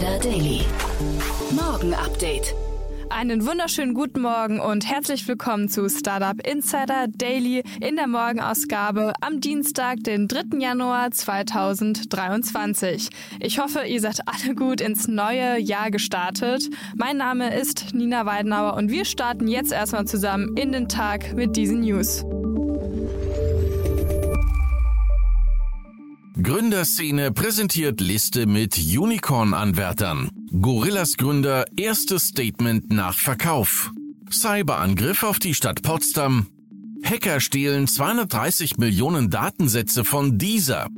Insider Daily. Morgen Update. Einen wunderschönen guten Morgen und herzlich willkommen zu Startup Insider Daily in der Morgenausgabe am Dienstag, den 3. Januar 2023. Ich hoffe, ihr seid alle gut ins neue Jahr gestartet. Mein Name ist Nina Weidenauer und wir starten jetzt erstmal zusammen in den Tag mit diesen News. Gründerszene präsentiert Liste mit Unicorn-Anwärtern. Gorillas Gründer erstes Statement nach Verkauf. Cyberangriff auf die Stadt Potsdam. Hacker stehlen 230 Millionen Datensätze von dieser.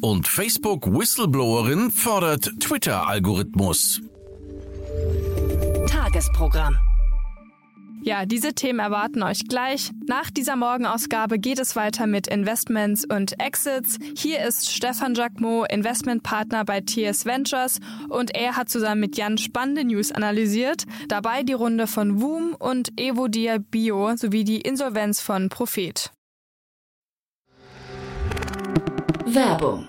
Und Facebook Whistleblowerin fordert Twitter-Algorithmus. Tagesprogramm. Ja, diese Themen erwarten euch gleich. Nach dieser Morgenausgabe geht es weiter mit Investments und Exits. Hier ist Stefan Jacquemot, Investmentpartner bei TS Ventures und er hat zusammen mit Jan spannende News analysiert. Dabei die Runde von Woom und Evodia Bio sowie die Insolvenz von Prophet. Werbung.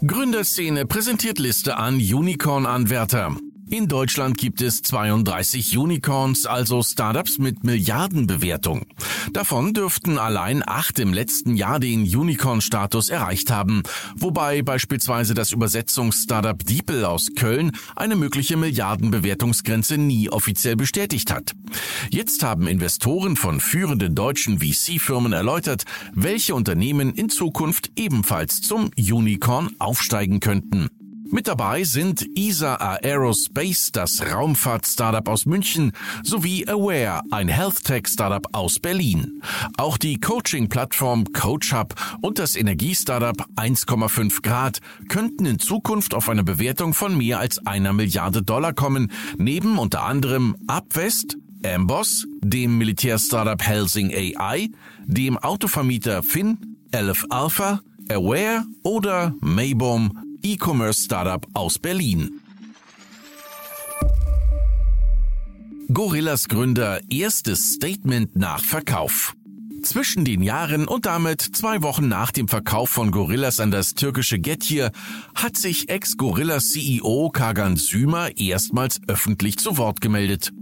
Gründerszene präsentiert Liste an Unicorn-Anwärter. In Deutschland gibt es 32 Unicorns, also Startups mit Milliardenbewertung. Davon dürften allein acht im letzten Jahr den Unicorn-Status erreicht haben, wobei beispielsweise das Übersetzungs-Startup Diepel aus Köln eine mögliche Milliardenbewertungsgrenze nie offiziell bestätigt hat. Jetzt haben Investoren von führenden deutschen VC-Firmen erläutert, welche Unternehmen in Zukunft ebenfalls zum Unicorn aufsteigen könnten. Mit dabei sind ESA Aerospace, das Raumfahrt-Startup aus München, sowie Aware, ein Health-Tech-Startup aus Berlin. Auch die Coaching-Plattform CoachHub und das Energiestartup 1,5 Grad könnten in Zukunft auf eine Bewertung von mehr als einer Milliarde Dollar kommen, neben unter anderem Upwest, Amboss, dem Militärstartup Helsing AI, dem Autovermieter Finn, Elf Alpha, Aware oder Maybom, E-Commerce-Startup aus Berlin. Gorillas Gründer erstes Statement nach Verkauf. Zwischen den Jahren und damit zwei Wochen nach dem Verkauf von Gorillas an das türkische Getir hat sich Ex-Gorillas-CEO Kagan Sümer erstmals öffentlich zu Wort gemeldet.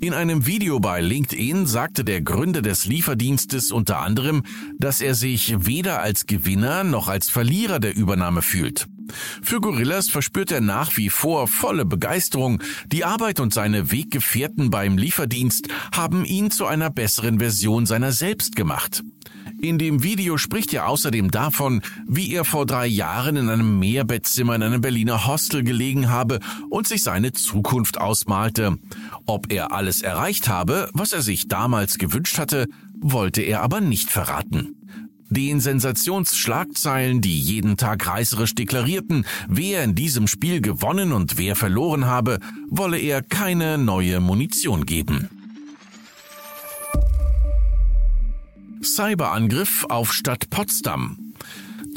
In einem Video bei LinkedIn sagte der Gründer des Lieferdienstes unter anderem, dass er sich weder als Gewinner noch als Verlierer der Übernahme fühlt. Für Gorillas verspürt er nach wie vor volle Begeisterung. Die Arbeit und seine Weggefährten beim Lieferdienst haben ihn zu einer besseren Version seiner selbst gemacht. In dem Video spricht er außerdem davon, wie er vor drei Jahren in einem Mehrbettzimmer in einem Berliner Hostel gelegen habe und sich seine Zukunft ausmalte. Ob er alles erreicht habe, was er sich damals gewünscht hatte, wollte er aber nicht verraten. Den Sensationsschlagzeilen, die jeden Tag reißerisch deklarierten, wer in diesem Spiel gewonnen und wer verloren habe, wolle er keine neue Munition geben. Cyberangriff auf Stadt Potsdam.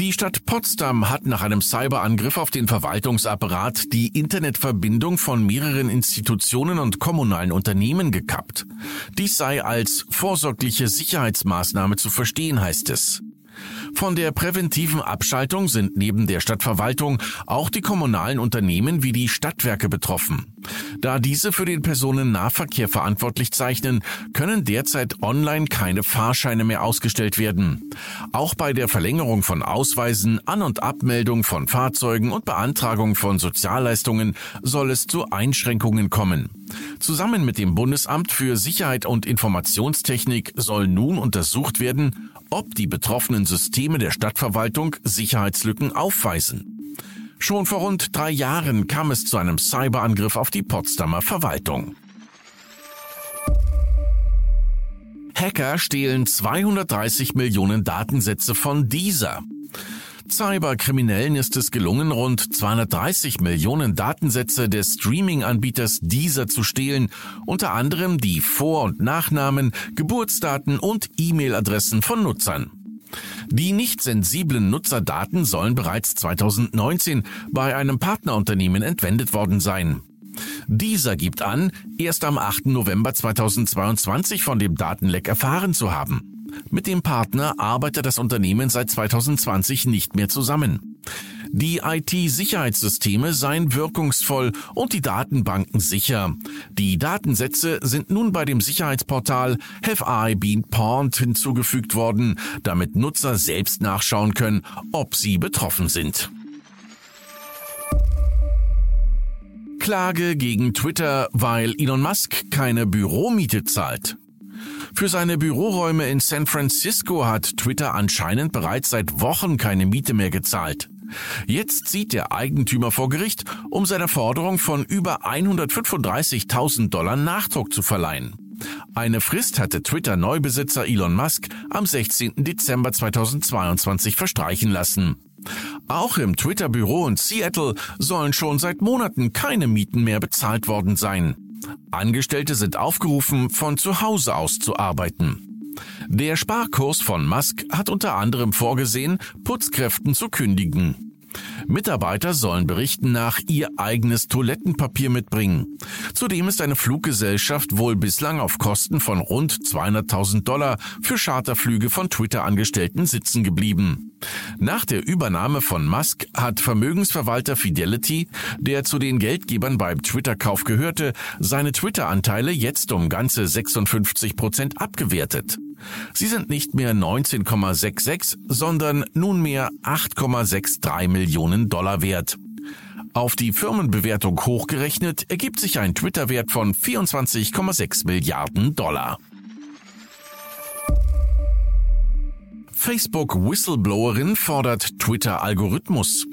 Die Stadt Potsdam hat nach einem Cyberangriff auf den Verwaltungsapparat die Internetverbindung von mehreren Institutionen und kommunalen Unternehmen gekappt. Dies sei als vorsorgliche Sicherheitsmaßnahme zu verstehen, heißt es. Von der präventiven Abschaltung sind neben der Stadtverwaltung auch die kommunalen Unternehmen wie die Stadtwerke betroffen. Da diese für den Personennahverkehr verantwortlich zeichnen, können derzeit online keine Fahrscheine mehr ausgestellt werden. Auch bei der Verlängerung von Ausweisen, An- und Abmeldung von Fahrzeugen und Beantragung von Sozialleistungen soll es zu Einschränkungen kommen. Zusammen mit dem Bundesamt für Sicherheit und Informationstechnik soll nun untersucht werden, ob die betroffenen Systeme der Stadtverwaltung Sicherheitslücken aufweisen. Schon vor rund drei Jahren kam es zu einem Cyberangriff auf die Potsdamer Verwaltung. Hacker stehlen 230 Millionen Datensätze von dieser. Cyberkriminellen ist es gelungen, rund 230 Millionen Datensätze des Streaming-Anbieters Deezer zu stehlen, unter anderem die Vor- und Nachnamen, Geburtsdaten und E-Mail-Adressen von Nutzern. Die nicht sensiblen Nutzerdaten sollen bereits 2019 bei einem Partnerunternehmen entwendet worden sein. Dieser gibt an, erst am 8. November 2022 von dem Datenleck erfahren zu haben. Mit dem Partner arbeitet das Unternehmen seit 2020 nicht mehr zusammen. Die IT-Sicherheitssysteme seien wirkungsvoll und die Datenbanken sicher. Die Datensätze sind nun bei dem Sicherheitsportal Have I Been Pawned hinzugefügt worden, damit Nutzer selbst nachschauen können, ob sie betroffen sind. Klage gegen Twitter, weil Elon Musk keine Büromiete zahlt. Für seine Büroräume in San Francisco hat Twitter anscheinend bereits seit Wochen keine Miete mehr gezahlt. Jetzt zieht der Eigentümer vor Gericht, um seiner Forderung von über 135.000 Dollar Nachdruck zu verleihen. Eine Frist hatte Twitter-Neubesitzer Elon Musk am 16. Dezember 2022 verstreichen lassen. Auch im Twitter-Büro in Seattle sollen schon seit Monaten keine Mieten mehr bezahlt worden sein. Angestellte sind aufgerufen, von zu Hause aus zu arbeiten. Der Sparkurs von Musk hat unter anderem vorgesehen, Putzkräften zu kündigen. Mitarbeiter sollen berichten nach ihr eigenes Toilettenpapier mitbringen. Zudem ist eine Fluggesellschaft wohl bislang auf Kosten von rund 200.000 Dollar für Charterflüge von Twitter-Angestellten sitzen geblieben. Nach der Übernahme von Musk hat Vermögensverwalter Fidelity, der zu den Geldgebern beim Twitter-Kauf gehörte, seine Twitter-Anteile jetzt um ganze 56 Prozent abgewertet. Sie sind nicht mehr 19,66, sondern nunmehr 8,63 Millionen Dollar wert. Auf die Firmenbewertung hochgerechnet ergibt sich ein Twitter-Wert von 24,6 Milliarden Dollar. Facebook-Whistleblowerin fordert Twitter-Algorithmus.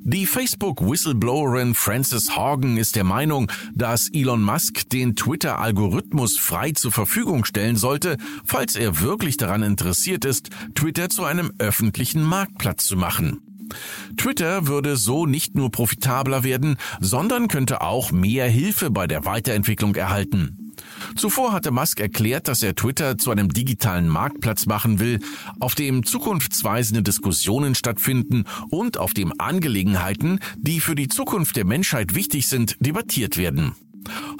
Die Facebook-Whistleblowerin Frances Horgan ist der Meinung, dass Elon Musk den Twitter-Algorithmus frei zur Verfügung stellen sollte, falls er wirklich daran interessiert ist, Twitter zu einem öffentlichen Marktplatz zu machen. Twitter würde so nicht nur profitabler werden, sondern könnte auch mehr Hilfe bei der Weiterentwicklung erhalten. Zuvor hatte Musk erklärt, dass er Twitter zu einem digitalen Marktplatz machen will, auf dem zukunftsweisende Diskussionen stattfinden und auf dem Angelegenheiten, die für die Zukunft der Menschheit wichtig sind, debattiert werden.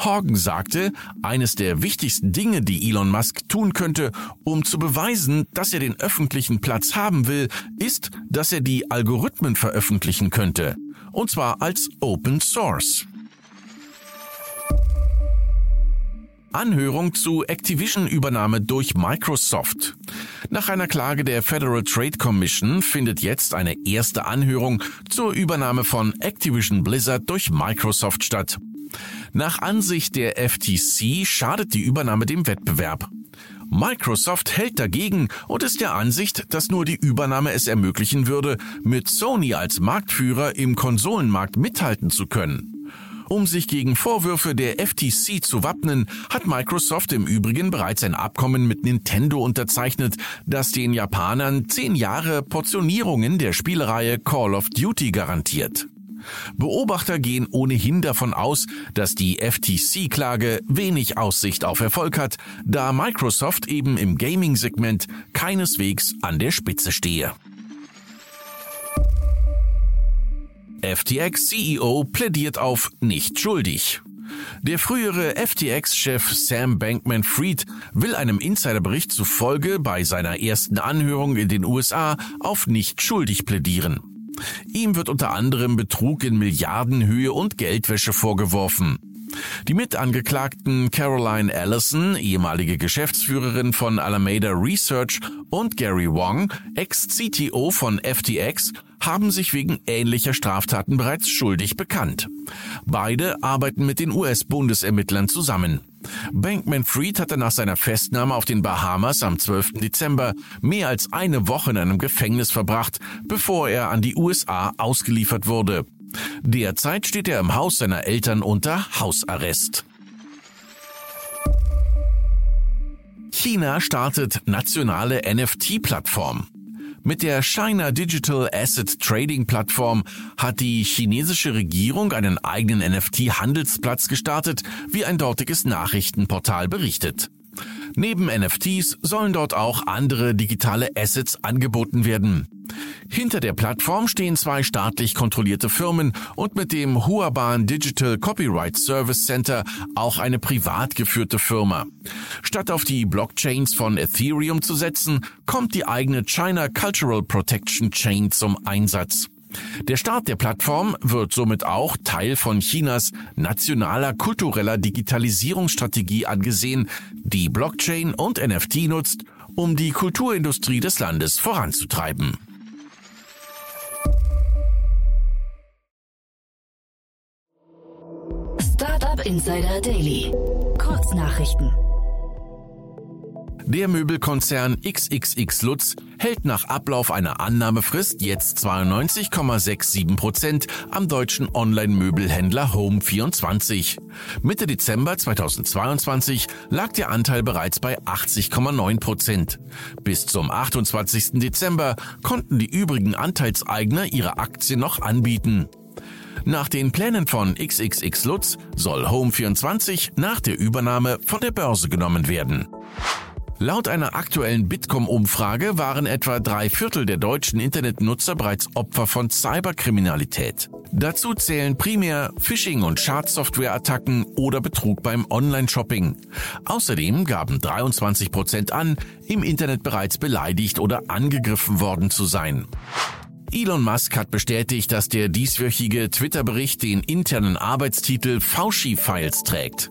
Horgan sagte, eines der wichtigsten Dinge, die Elon Musk tun könnte, um zu beweisen, dass er den öffentlichen Platz haben will, ist, dass er die Algorithmen veröffentlichen könnte. Und zwar als Open Source. Anhörung zu Activision-Übernahme durch Microsoft. Nach einer Klage der Federal Trade Commission findet jetzt eine erste Anhörung zur Übernahme von Activision Blizzard durch Microsoft statt. Nach Ansicht der FTC schadet die Übernahme dem Wettbewerb. Microsoft hält dagegen und ist der Ansicht, dass nur die Übernahme es ermöglichen würde, mit Sony als Marktführer im Konsolenmarkt mithalten zu können. Um sich gegen Vorwürfe der FTC zu wappnen, hat Microsoft im Übrigen bereits ein Abkommen mit Nintendo unterzeichnet, das den Japanern zehn Jahre Portionierungen der Spielereihe Call of Duty garantiert. Beobachter gehen ohnehin davon aus, dass die FTC-Klage wenig Aussicht auf Erfolg hat, da Microsoft eben im Gaming-Segment keineswegs an der Spitze stehe. FTX-CEO plädiert auf nicht schuldig. Der frühere FTX-Chef Sam Bankman-Fried will einem Insiderbericht zufolge bei seiner ersten Anhörung in den USA auf nicht schuldig plädieren. Ihm wird unter anderem Betrug in Milliardenhöhe und Geldwäsche vorgeworfen. Die Mitangeklagten Caroline Allison, ehemalige Geschäftsführerin von Alameda Research, und Gary Wong, Ex-CTO von FTX, haben sich wegen ähnlicher Straftaten bereits schuldig bekannt. Beide arbeiten mit den US-Bundesermittlern zusammen. Bankman-Fried hatte nach seiner Festnahme auf den Bahamas am 12. Dezember mehr als eine Woche in einem Gefängnis verbracht, bevor er an die USA ausgeliefert wurde. Derzeit steht er im Haus seiner Eltern unter Hausarrest. China startet nationale NFT-Plattform. Mit der China Digital Asset Trading Plattform hat die chinesische Regierung einen eigenen NFT-Handelsplatz gestartet, wie ein dortiges Nachrichtenportal berichtet. Neben NFTs sollen dort auch andere digitale Assets angeboten werden. Hinter der Plattform stehen zwei staatlich kontrollierte Firmen und mit dem Huaban Digital Copyright Service Center auch eine privat geführte Firma. Statt auf die Blockchains von Ethereum zu setzen, kommt die eigene China Cultural Protection Chain zum Einsatz. Der Start der Plattform wird somit auch Teil von Chinas nationaler kultureller Digitalisierungsstrategie angesehen, die Blockchain und NFT nutzt, um die Kulturindustrie des Landes voranzutreiben. Startup Insider Daily. Kurznachrichten. Der Möbelkonzern XXX Lutz hält nach Ablauf einer Annahmefrist jetzt 92,67 Prozent am deutschen Online-Möbelhändler Home24. Mitte Dezember 2022 lag der Anteil bereits bei 80,9 Prozent. Bis zum 28. Dezember konnten die übrigen Anteilseigner ihre Aktien noch anbieten. Nach den Plänen von XXX Lutz soll Home24 nach der Übernahme von der Börse genommen werden. Laut einer aktuellen Bitkom-Umfrage waren etwa drei Viertel der deutschen Internetnutzer bereits Opfer von Cyberkriminalität. Dazu zählen primär Phishing- und Schadsoftware-Attacken oder Betrug beim Online-Shopping. Außerdem gaben 23 Prozent an, im Internet bereits beleidigt oder angegriffen worden zu sein. Elon Musk hat bestätigt, dass der dieswöchige Twitter-Bericht den internen Arbeitstitel Fauci-Files trägt.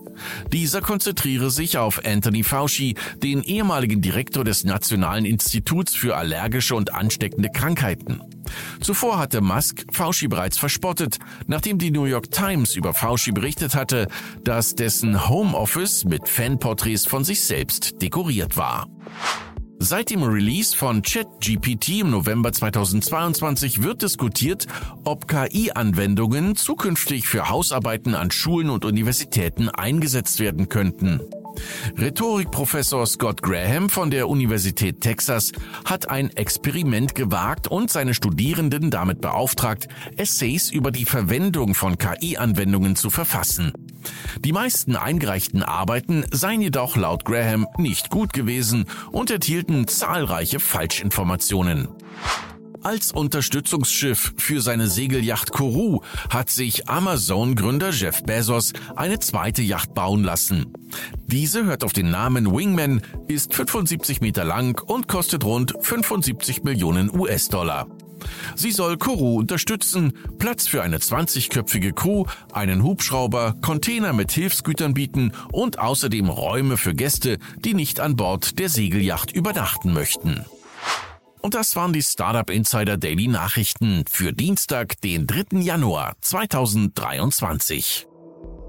Dieser konzentriere sich auf Anthony Fauci, den ehemaligen Direktor des Nationalen Instituts für allergische und ansteckende Krankheiten. Zuvor hatte Musk Fauci bereits verspottet, nachdem die New York Times über Fauci berichtet hatte, dass dessen Homeoffice mit Fanporträts von sich selbst dekoriert war. Seit dem Release von ChatGPT im November 2022 wird diskutiert, ob KI-Anwendungen zukünftig für Hausarbeiten an Schulen und Universitäten eingesetzt werden könnten. Rhetorikprofessor Scott Graham von der Universität Texas hat ein Experiment gewagt und seine Studierenden damit beauftragt, Essays über die Verwendung von KI-Anwendungen zu verfassen. Die meisten eingereichten Arbeiten seien jedoch laut Graham nicht gut gewesen und enthielten zahlreiche Falschinformationen. Als Unterstützungsschiff für seine Segelyacht Kourou hat sich Amazon-Gründer Jeff Bezos eine zweite Yacht bauen lassen. Diese hört auf den Namen Wingman, ist 75 Meter lang und kostet rund 75 Millionen US-Dollar. Sie soll Kourou unterstützen, Platz für eine 20-köpfige Crew, einen Hubschrauber, Container mit Hilfsgütern bieten und außerdem Räume für Gäste, die nicht an Bord der Segelyacht übernachten möchten. Und das waren die Startup Insider Daily Nachrichten für Dienstag, den 3. Januar 2023.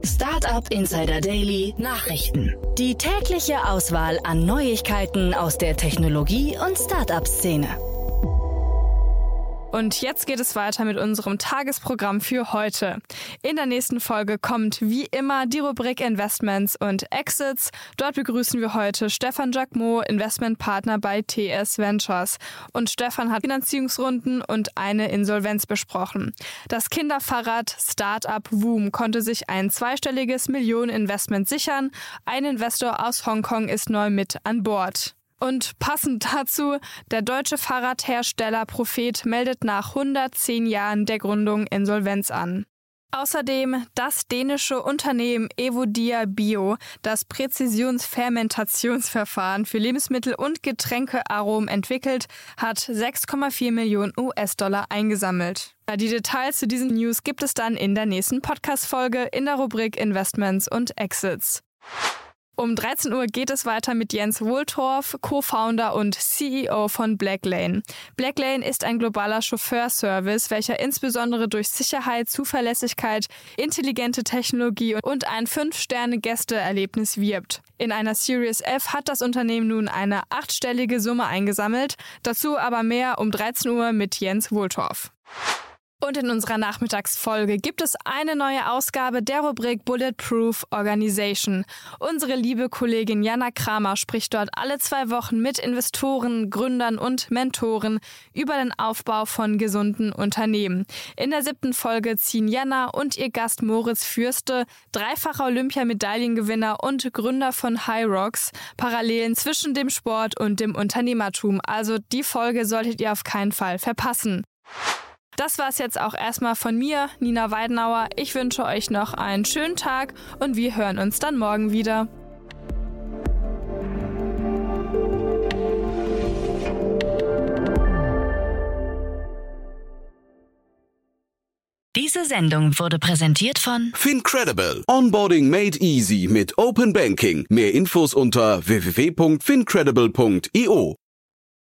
Startup Insider Daily Nachrichten. Die tägliche Auswahl an Neuigkeiten aus der Technologie- und Startup-Szene. Und jetzt geht es weiter mit unserem Tagesprogramm für heute. In der nächsten Folge kommt wie immer die Rubrik Investments und Exits. Dort begrüßen wir heute Stefan Jacquemot, Investmentpartner bei TS Ventures. Und Stefan hat Finanzierungsrunden und eine Insolvenz besprochen. Das Kinderfahrrad Startup Woom konnte sich ein zweistelliges Millioneninvestment sichern. Ein Investor aus Hongkong ist neu mit an Bord. Und passend dazu, der deutsche Fahrradhersteller Prophet meldet nach 110 Jahren der Gründung Insolvenz an. Außerdem das dänische Unternehmen Evodia Bio, das Präzisionsfermentationsverfahren für Lebensmittel und Getränkearomen entwickelt, hat 6,4 Millionen US-Dollar eingesammelt. Die Details zu diesen News gibt es dann in der nächsten Podcast-Folge in der Rubrik Investments und Exits. Um 13 Uhr geht es weiter mit Jens Wohltorf, Co-Founder und CEO von Blacklane. Blacklane ist ein globaler Chauffeurservice, welcher insbesondere durch Sicherheit, Zuverlässigkeit, intelligente Technologie und ein 5-Sterne-Gästeerlebnis wirbt. In einer Series F hat das Unternehmen nun eine achtstellige Summe eingesammelt, dazu aber mehr um 13 Uhr mit Jens Wohltorf. Und in unserer Nachmittagsfolge gibt es eine neue Ausgabe der Rubrik Bulletproof Organization. Unsere liebe Kollegin Jana Kramer spricht dort alle zwei Wochen mit Investoren, Gründern und Mentoren über den Aufbau von gesunden Unternehmen. In der siebten Folge ziehen Jana und ihr Gast Moritz Fürste, dreifacher Olympiamedaillengewinner und Gründer von High Rocks, Parallelen zwischen dem Sport und dem Unternehmertum. Also die Folge solltet ihr auf keinen Fall verpassen. Das war es jetzt auch erstmal von mir, Nina Weidenauer. Ich wünsche euch noch einen schönen Tag und wir hören uns dann morgen wieder. Diese Sendung wurde präsentiert von Fincredible. Onboarding made easy mit Open Banking. Mehr Infos unter www.fincredible.io.